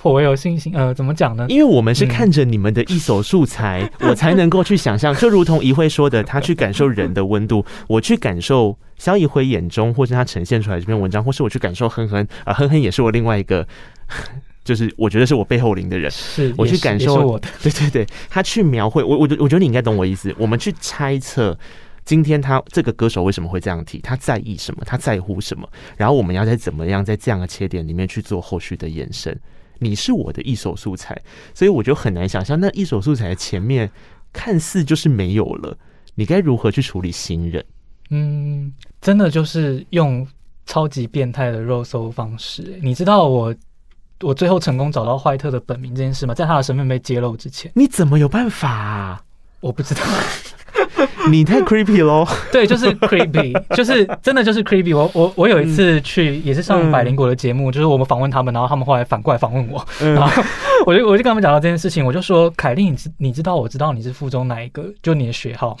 颇为有信心。呃，怎么讲呢？因为我们是看着你们的一手素材，嗯、我才能够去想象，就如同一辉说的，他去感受人的温度，我去感受肖一辉眼中，或是他呈现出来这篇文章，或是我去感受哼哼啊，哼哼也是我另外一个，就是我觉得是我背后灵的人，是我去感受我的，对对对，他去描绘我，我觉我觉得你应该懂我意思，我们去猜测。今天他这个歌手为什么会这样提？他在意什么？他在乎什么？然后我们要在怎么样在这样的切点里面去做后续的延伸？你是我的一手素材，所以我就很难想象那一手素材前面看似就是没有了，你该如何去处理新人？嗯，真的就是用超级变态的肉搜方式。你知道我我最后成功找到坏特的本名这件事吗？在他的身份被揭露之前，你怎么有办法啊？我不知道。你太 creepy 喽！对，就是 creepy，就是真的就是 creepy 我。我我我有一次去也是上百灵果的节目，嗯、就是我们访问他们，然后他们后来反过来访问我，嗯、然后我就我就跟他们讲到这件事情，我就说凯莉，你知你知道我知道你是附中哪一个，就你的学号。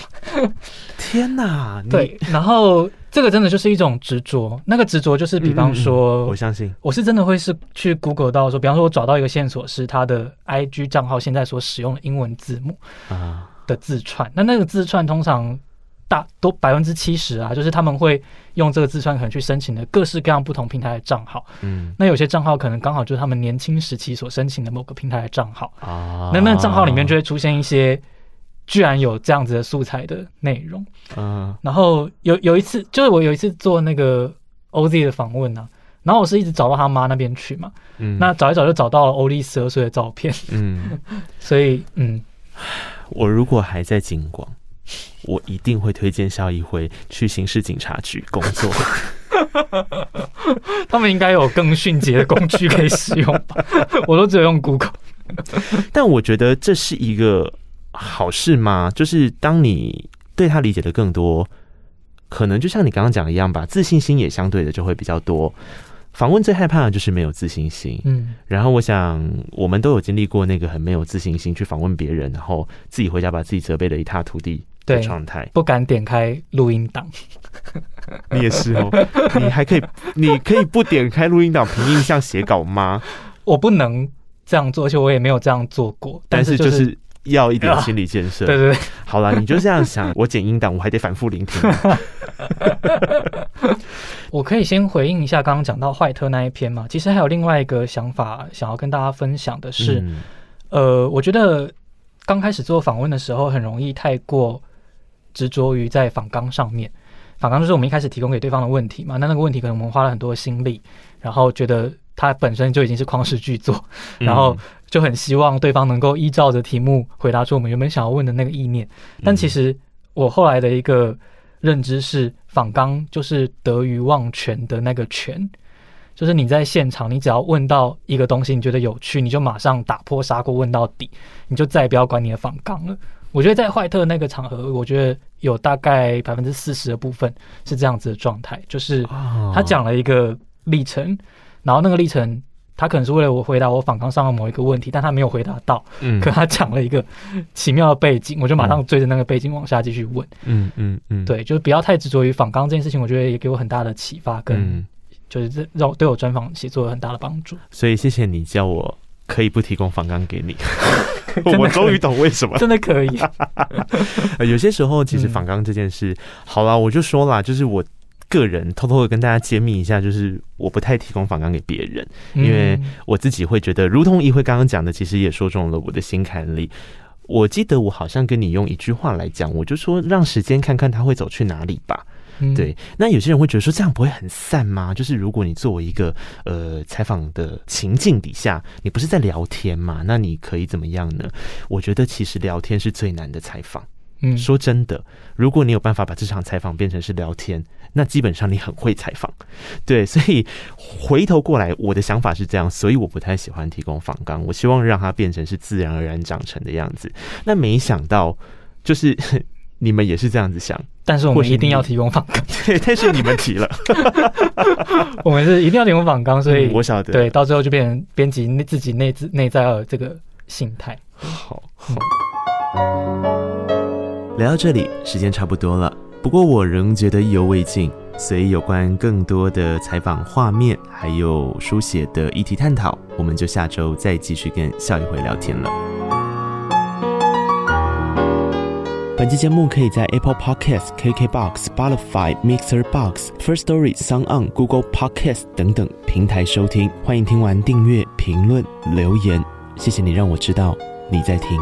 天哪！对，然后这个真的就是一种执着，那个执着就是比方说，嗯嗯我相信我是真的会是去 Google 到说，比方说我找到一个线索是他的 IG 账号现在所使用的英文字母啊。的自串，那那个自串通常大都百分之七十啊，就是他们会用这个自串可能去申请的各式各样不同平台的账号。嗯，那有些账号可能刚好就是他们年轻时期所申请的某个平台的账号啊。那那账号里面就会出现一些居然有这样子的素材的内容。嗯，然后有有一次，就是我有一次做那个 OZ 的访问啊，然后我是一直找到他妈那边去嘛。嗯，那找一找就找到了欧丽十二岁的照片。嗯，所以嗯。我如果还在警广，我一定会推荐肖一辉去刑事警察局工作。他们应该有更迅捷的工具可以使用吧？我都只有用 Google。但我觉得这是一个好事吗？就是当你对他理解的更多，可能就像你刚刚讲的一样吧，自信心也相对的就会比较多。访问最害怕的就是没有自信心，嗯，然后我想我们都有经历过那个很没有自信心去访问别人，然后自己回家把自己责备的一塌涂地的状态，不敢点开录音档。你也是哦，你还可以，你可以不点开录音档凭印象写稿吗？我不能这样做，而且我也没有这样做过。但是就是要一点心理建设。对对对，好了，你就这样想，我剪音档，我还得反复聆听。我可以先回应一下刚刚讲到坏特那一篇嘛。其实还有另外一个想法想要跟大家分享的是，嗯、呃，我觉得刚开始做访问的时候，很容易太过执着于在访纲上面。访纲就是我们一开始提供给对方的问题嘛，那那个问题可能我们花了很多心力，然后觉得它本身就已经是旷世巨作，然后就很希望对方能够依照着题目回答出我们原本想要问的那个意念。但其实我后来的一个认知是，仿纲就是得鱼忘全的那个全，就是你在现场，你只要问到一个东西，你觉得有趣，你就马上打破砂锅问到底，你就再也不要管你的仿纲了。我觉得在坏特那个场合，我觉得有大概百分之四十的部分是这样子的状态，就是他讲了一个历程，然后那个历程他可能是为了我回答我访纲上的某一个问题，但他没有回答到，嗯，可他讲了一个奇妙的背景，我就马上追着那个背景往下继续问，嗯嗯嗯，对，就是不要太执着于访纲这件事情，我觉得也给我很大的启发，跟就是这让对我专访写作有很大的帮助。所以谢谢你叫我可以不提供访纲给你。我终于懂为什么，真的可以。有些时候，其实访纲这件事，嗯、好了，我就说啦，就是我个人偷偷的跟大家揭秘一下，就是我不太提供访纲给别人，因为我自己会觉得，如同一辉刚刚讲的，其实也说中了我的心坎里。我记得我好像跟你用一句话来讲，我就说，让时间看看他会走去哪里吧。对，那有些人会觉得说，这样不会很散吗？就是如果你作为一个呃采访的情境底下，你不是在聊天嘛？那你可以怎么样呢？我觉得其实聊天是最难的采访。嗯，说真的，如果你有办法把这场采访变成是聊天，那基本上你很会采访。对，所以回头过来，我的想法是这样，所以我不太喜欢提供访纲，我希望让它变成是自然而然长成的样子。那没想到就是。你们也是这样子想，但是我们一定要提供访纲。对，但是你们提了，我们是一定要提供访纲，所以我晓得，对，到最后就变成编辑内自己内自内在的这个心态。好，好，聊到这里，时间差不多了，不过我仍觉得意犹未尽，所以有关更多的采访画面还有书写的议题探讨，我们就下周再继续跟笑一回聊天了。本期节目可以在 Apple Podcasts、KKBox、Spotify、Mixer Box、First Story、Sound On、Google Podcasts 等等平台收听。欢迎听完订阅、评论、留言，谢谢你让我知道你在听。